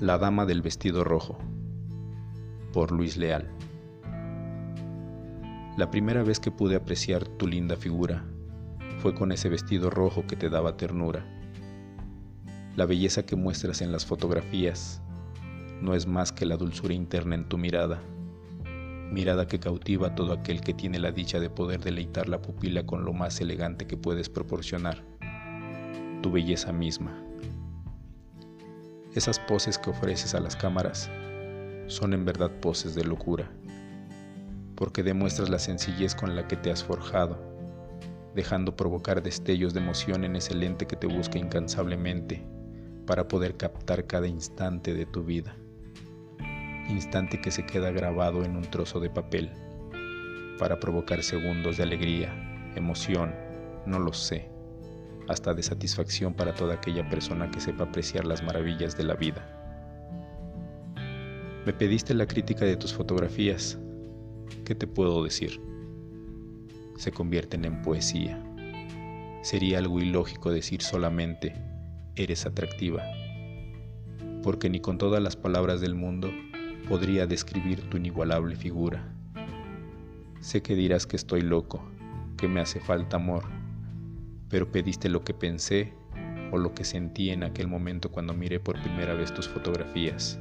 La Dama del Vestido Rojo por Luis Leal La primera vez que pude apreciar tu linda figura fue con ese vestido rojo que te daba ternura. La belleza que muestras en las fotografías no es más que la dulzura interna en tu mirada, mirada que cautiva a todo aquel que tiene la dicha de poder deleitar la pupila con lo más elegante que puedes proporcionar, tu belleza misma. Esas poses que ofreces a las cámaras son en verdad poses de locura, porque demuestras la sencillez con la que te has forjado, dejando provocar destellos de emoción en ese lente que te busca incansablemente para poder captar cada instante de tu vida, instante que se queda grabado en un trozo de papel, para provocar segundos de alegría, emoción, no lo sé hasta de satisfacción para toda aquella persona que sepa apreciar las maravillas de la vida. Me pediste la crítica de tus fotografías. ¿Qué te puedo decir? Se convierten en poesía. Sería algo ilógico decir solamente, eres atractiva, porque ni con todas las palabras del mundo podría describir tu inigualable figura. Sé que dirás que estoy loco, que me hace falta amor, pero pediste lo que pensé o lo que sentí en aquel momento cuando miré por primera vez tus fotografías.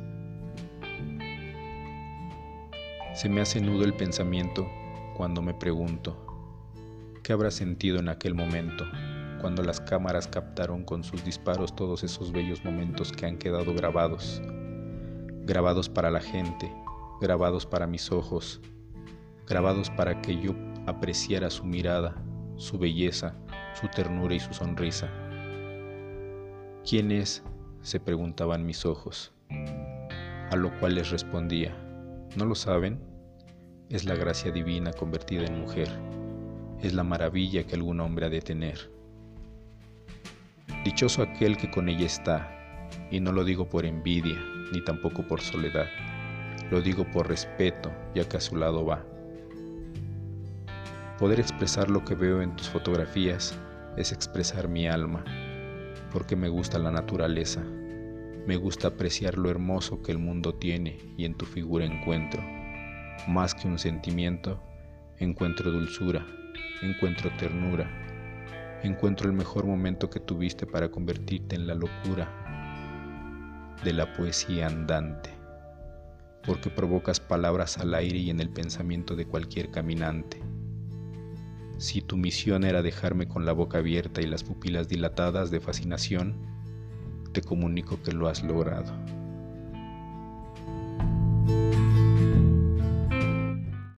Se me hace nudo el pensamiento cuando me pregunto, ¿qué habrá sentido en aquel momento cuando las cámaras captaron con sus disparos todos esos bellos momentos que han quedado grabados? Grabados para la gente, grabados para mis ojos, grabados para que yo apreciara su mirada, su belleza, su ternura y su sonrisa. ¿Quién es? se preguntaban mis ojos, a lo cual les respondía, ¿no lo saben? Es la gracia divina convertida en mujer, es la maravilla que algún hombre ha de tener. Dichoso aquel que con ella está, y no lo digo por envidia, ni tampoco por soledad, lo digo por respeto, ya que a su lado va. Poder expresar lo que veo en tus fotografías es expresar mi alma, porque me gusta la naturaleza, me gusta apreciar lo hermoso que el mundo tiene y en tu figura encuentro. Más que un sentimiento, encuentro dulzura, encuentro ternura, encuentro el mejor momento que tuviste para convertirte en la locura de la poesía andante, porque provocas palabras al aire y en el pensamiento de cualquier caminante si tu misión era dejarme con la boca abierta y las pupilas dilatadas de fascinación, te comunico que lo has logrado.